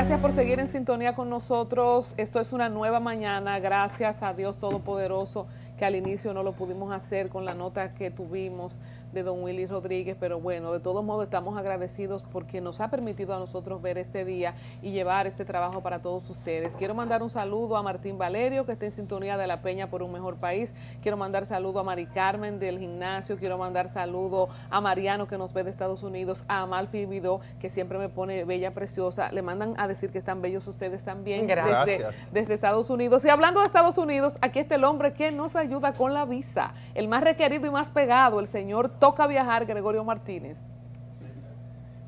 Gracias por seguir en sintonía con nosotros. Esto es una nueva mañana. Gracias a Dios Todopoderoso que al inicio no lo pudimos hacer con la nota que tuvimos de don Willy Rodríguez, pero bueno, de todos modos estamos agradecidos porque nos ha permitido a nosotros ver este día y llevar este trabajo para todos ustedes. Quiero mandar un saludo a Martín Valerio, que está en sintonía de La Peña por un mejor país. Quiero mandar saludo a Mari Carmen del gimnasio. Quiero mandar saludo a Mariano, que nos ve de Estados Unidos, a Amalfi Vidó, que siempre me pone bella, preciosa. Le mandan a decir que están bellos ustedes también desde, desde Estados Unidos. Y hablando de Estados Unidos, aquí está el hombre que nos ayuda con la visa, el más requerido y más pegado, el señor Toca Viajar, Gregorio Martínez.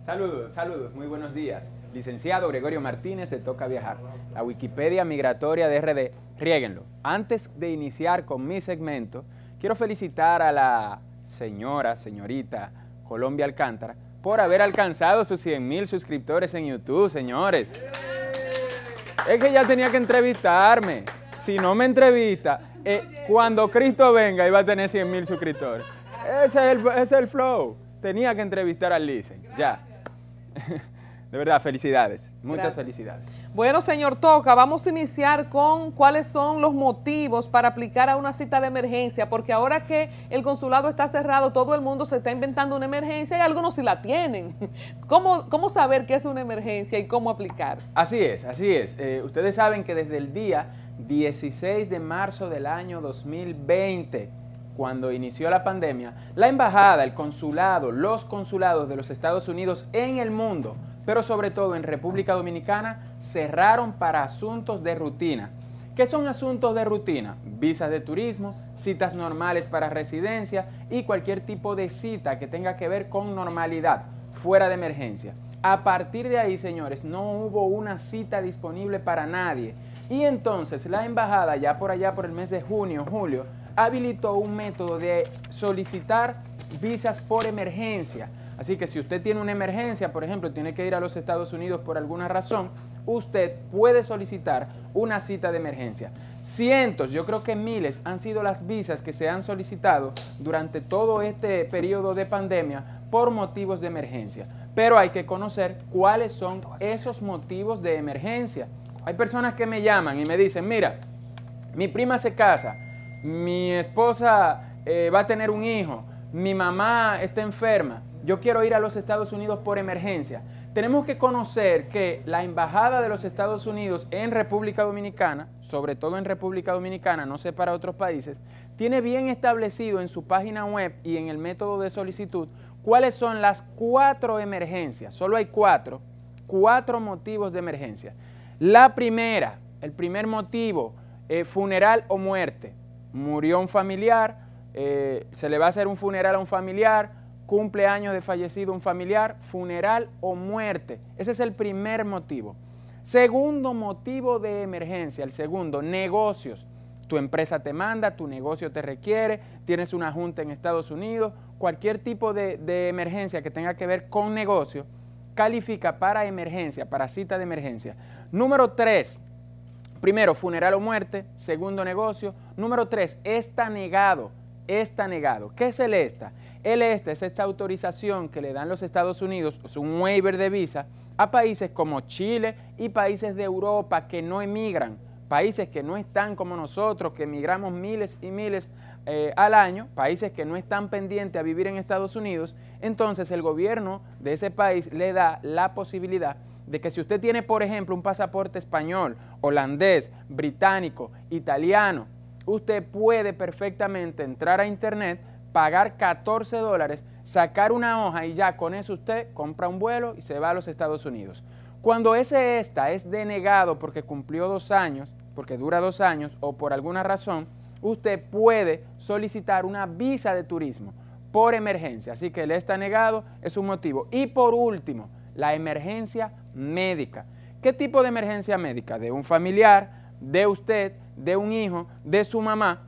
Saludos, saludos, muy buenos días. Licenciado Gregorio Martínez de Toca Viajar, la Wikipedia migratoria de RD, riéguenlo. Antes de iniciar con mi segmento, quiero felicitar a la señora, señorita Colombia Alcántara por haber alcanzado sus 100 mil suscriptores en YouTube, señores. Es que ya tenía que entrevistarme. Si no me entrevista, eh, cuando Cristo venga iba a tener 100 mil suscriptores. Ese es, el, flow. Tenía que entrevistar al Licen, ya. De verdad, felicidades. Muchas felicidades. Bueno, señor Toca, vamos a iniciar con cuáles son los motivos para aplicar a una cita de emergencia, porque ahora que el consulado está cerrado, todo el mundo se está inventando una emergencia y algunos sí la tienen. ¿Cómo, cómo saber qué es una emergencia y cómo aplicar? Así es, así es. Eh, ustedes saben que desde el día 16 de marzo del año 2020, cuando inició la pandemia, la embajada, el consulado, los consulados de los Estados Unidos en el mundo, pero sobre todo en República Dominicana, cerraron para asuntos de rutina. ¿Qué son asuntos de rutina? Visas de turismo, citas normales para residencia y cualquier tipo de cita que tenga que ver con normalidad, fuera de emergencia. A partir de ahí, señores, no hubo una cita disponible para nadie. Y entonces la embajada, ya por allá por el mes de junio, julio, habilitó un método de solicitar visas por emergencia. Así que si usted tiene una emergencia, por ejemplo, tiene que ir a los Estados Unidos por alguna razón, usted puede solicitar una cita de emergencia. Cientos, yo creo que miles han sido las visas que se han solicitado durante todo este periodo de pandemia por motivos de emergencia. Pero hay que conocer cuáles son esos motivos de emergencia. Hay personas que me llaman y me dicen, mira, mi prima se casa, mi esposa eh, va a tener un hijo, mi mamá está enferma, yo quiero ir a los Estados Unidos por emergencia. Tenemos que conocer que la Embajada de los Estados Unidos en República Dominicana, sobre todo en República Dominicana, no sé para otros países, tiene bien establecido en su página web y en el método de solicitud cuáles son las cuatro emergencias. Solo hay cuatro, cuatro motivos de emergencia. La primera, el primer motivo, eh, funeral o muerte murió un familiar, eh, se le va a hacer un funeral a un familiar, cumpleaños de fallecido un familiar, funeral o muerte. Ese es el primer motivo. Segundo motivo de emergencia, el segundo, negocios. Tu empresa te manda, tu negocio te requiere, tienes una junta en Estados Unidos, cualquier tipo de, de emergencia que tenga que ver con negocio, califica para emergencia, para cita de emergencia. Número tres, Primero, funeral o muerte. Segundo, negocio. Número tres, está negado. Está negado. ¿Qué es el ESTA? El ESTA es esta autorización que le dan los Estados Unidos, es un waiver de visa, a países como Chile y países de Europa que no emigran, países que no están como nosotros, que emigramos miles y miles eh, al año, países que no están pendientes a vivir en Estados Unidos, entonces el gobierno de ese país le da la posibilidad de que si usted tiene, por ejemplo, un pasaporte español, holandés, británico, italiano, usted puede perfectamente entrar a internet, pagar 14 dólares, sacar una hoja y ya con eso usted compra un vuelo y se va a los Estados Unidos. Cuando ese ESTA es denegado porque cumplió dos años, porque dura dos años o por alguna razón, usted puede solicitar una visa de turismo por emergencia. Así que el ESTA negado es un motivo. Y por último, la emergencia médica. ¿Qué tipo de emergencia médica? De un familiar, de usted, de un hijo, de su mamá.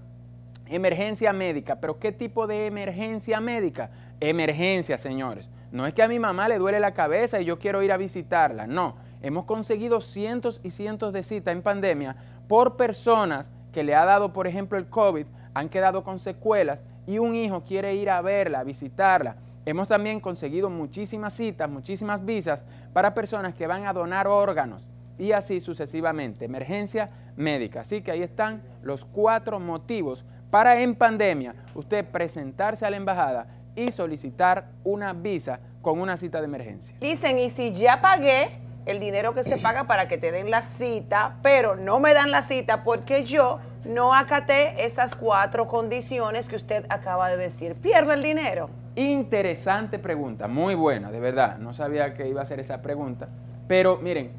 Emergencia médica. ¿Pero qué tipo de emergencia médica? Emergencia, señores. No es que a mi mamá le duele la cabeza y yo quiero ir a visitarla. No. Hemos conseguido cientos y cientos de citas en pandemia por personas que le ha dado, por ejemplo, el COVID, han quedado con secuelas y un hijo quiere ir a verla, a visitarla Hemos también conseguido muchísimas citas, muchísimas visas para personas que van a donar órganos. Y así sucesivamente, emergencia médica. Así que ahí están los cuatro motivos para en pandemia usted presentarse a la embajada y solicitar una visa con una cita de emergencia. Dicen, y si ya pagué el dinero que se paga para que te den la cita, pero no me dan la cita porque yo no acaté esas cuatro condiciones que usted acaba de decir, ¿pierdo el dinero? Interesante pregunta, muy buena, de verdad. No sabía que iba a ser esa pregunta. Pero miren,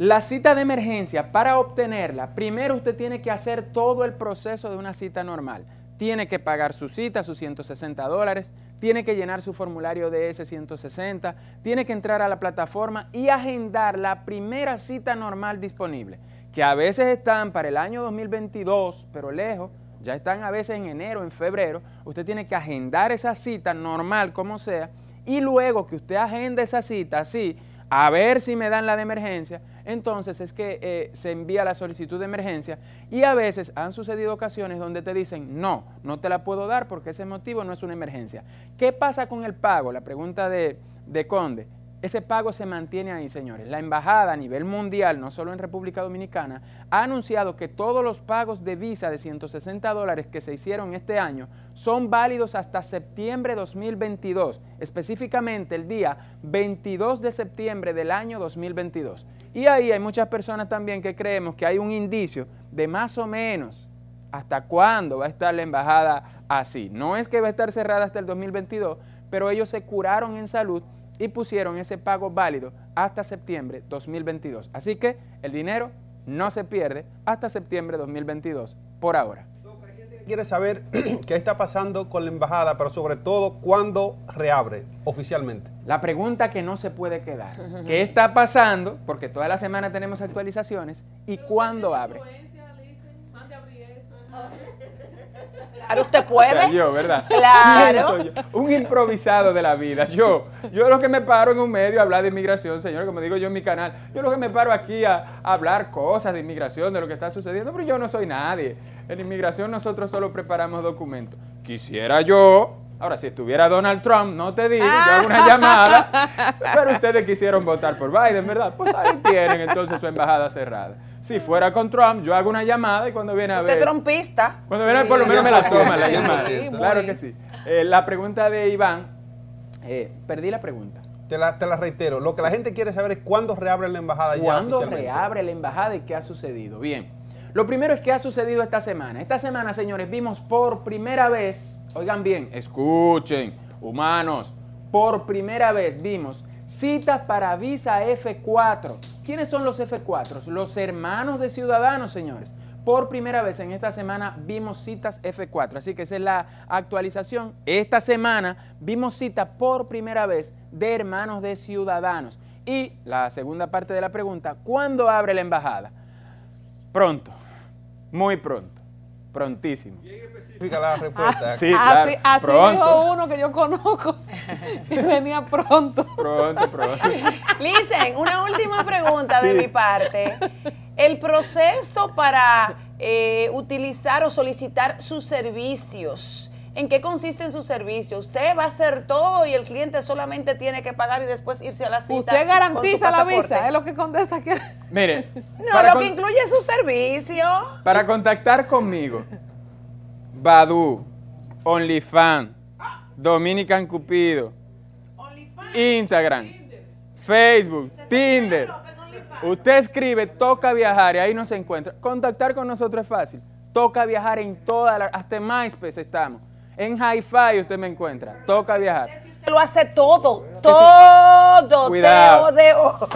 la cita de emergencia, para obtenerla, primero usted tiene que hacer todo el proceso de una cita normal. Tiene que pagar su cita, sus 160 dólares, tiene que llenar su formulario de ese 160, tiene que entrar a la plataforma y agendar la primera cita normal disponible, que a veces están para el año 2022, pero lejos, ya están a veces en enero, en febrero. Usted tiene que agendar esa cita normal, como sea, y luego que usted agenda esa cita así, a ver si me dan la de emergencia, entonces es que eh, se envía la solicitud de emergencia y a veces han sucedido ocasiones donde te dicen, no, no te la puedo dar porque ese motivo no es una emergencia. ¿Qué pasa con el pago? La pregunta de, de Conde. Ese pago se mantiene ahí, señores. La embajada a nivel mundial, no solo en República Dominicana, ha anunciado que todos los pagos de visa de 160 dólares que se hicieron este año son válidos hasta septiembre 2022, específicamente el día 22 de septiembre del año 2022. Y ahí hay muchas personas también que creemos que hay un indicio de más o menos hasta cuándo va a estar la embajada así. No es que va a estar cerrada hasta el 2022, pero ellos se curaron en salud y pusieron ese pago válido hasta septiembre 2022. Así que el dinero no se pierde hasta septiembre 2022 por ahora. Quiere saber qué está pasando con la embajada, pero sobre todo cuándo reabre oficialmente. La pregunta que no se puede quedar, ¿qué está pasando? Porque toda la semana tenemos actualizaciones y cuándo abre. Claro, usted puede. yo, ¿verdad? Claro. Un improvisado de la vida. Yo, yo lo que me paro en un medio a hablar de inmigración, señor, como digo yo en mi canal, yo lo que me paro aquí a, hablar cosas de inmigración, de lo que está sucediendo, pero yo no soy nadie. En inmigración nosotros solo preparamos documentos. Quisiera yo Ahora, si estuviera Donald Trump, no te digo, yo hago una llamada, pero ustedes quisieron votar por Biden, ¿verdad? Pues ahí tienen entonces su embajada cerrada. Si fuera con Trump, yo hago una llamada y cuando viene a ver... ¿Usted trompista? Cuando viene, por lo menos me la toma la llamada. claro que sí. Eh, la pregunta de Iván, eh, perdí la pregunta. Te la, te la, reitero. Lo que la gente quiere saber es cuándo reabre la embajada ¿Cuándo reabre la embajada y qué ha sucedido? Bien. Lo primero es qué ha sucedido esta semana. Esta semana, señores, vimos por primera vez, oigan bien, escuchen, humanos, por primera vez vimos citas para visa F4 ¿Quiénes son los F4? Los hermanos de ciudadanos, señores. Por primera vez en esta semana vimos citas F4, así que esa es la actualización. Esta semana vimos cita por primera vez de hermanos de ciudadanos. Y la segunda parte de la pregunta, ¿cuándo abre la embajada? Pronto, muy pronto. Prontísimo. Bien específica la respuesta. sí, claro. Así, dijo uno que yo conozco y venía pronto. Pronto, pronto. Listen, una última pregunta de mi parte. El proceso para eh, utilizar o solicitar sus servicios. ¿En qué consiste en su servicio? Usted va a hacer todo y el cliente solamente tiene que pagar y después irse a la cita. Usted garantiza la visa, es lo que contesta aquí. Mire. No, lo que incluye su servicio. Para contactar conmigo, Badu, OnlyFans, Dominican Cupido, Instagram, Facebook, Tinder. Usted escribe, toca viajar y ahí nos encuentra. Contactar con nosotros es fácil. Toca viajar en toda la, hasta en MySpace estamos. En Hi-Fi usted me encuentra. Toca viajar. Lo hace todo, todo. Cuidado.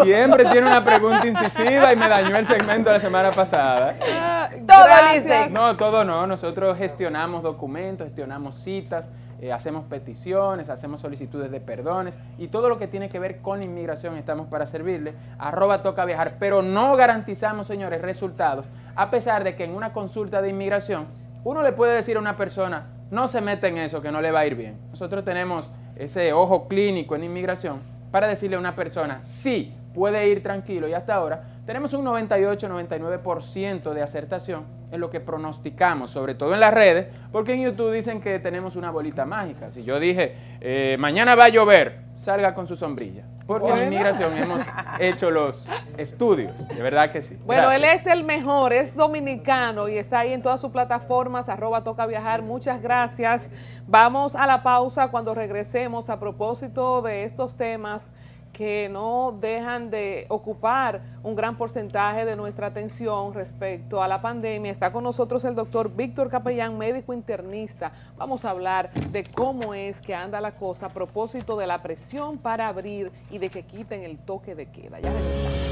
Siempre tiene una pregunta incisiva y me dañó el segmento de la semana pasada. Ah, todo dice. No, todo no. Nosotros gestionamos documentos, gestionamos citas, eh, hacemos peticiones, hacemos solicitudes de perdones y todo lo que tiene que ver con inmigración estamos para servirle. Arroba toca viajar, pero no garantizamos, señores, resultados, a pesar de que en una consulta de inmigración uno le puede decir a una persona, no se meta en eso, que no le va a ir bien. Nosotros tenemos ese ojo clínico en inmigración para decirle a una persona, sí, puede ir tranquilo y hasta ahora tenemos un 98-99% de acertación en lo que pronosticamos, sobre todo en las redes, porque en YouTube dicen que tenemos una bolita mágica. Si yo dije, eh, mañana va a llover, salga con su sombrilla. Porque en inmigración hemos hecho los estudios, de verdad que sí. Bueno, él es el mejor, es dominicano y está ahí en todas sus plataformas, arroba toca viajar. Muchas gracias. Vamos a la pausa cuando regresemos a propósito de estos temas que no dejan de ocupar un gran porcentaje de nuestra atención respecto a la pandemia. Está con nosotros el doctor Víctor Capellán, médico internista. Vamos a hablar de cómo es que anda la cosa a propósito de la presión para abrir y de que quiten el toque de queda. Ya regresamos.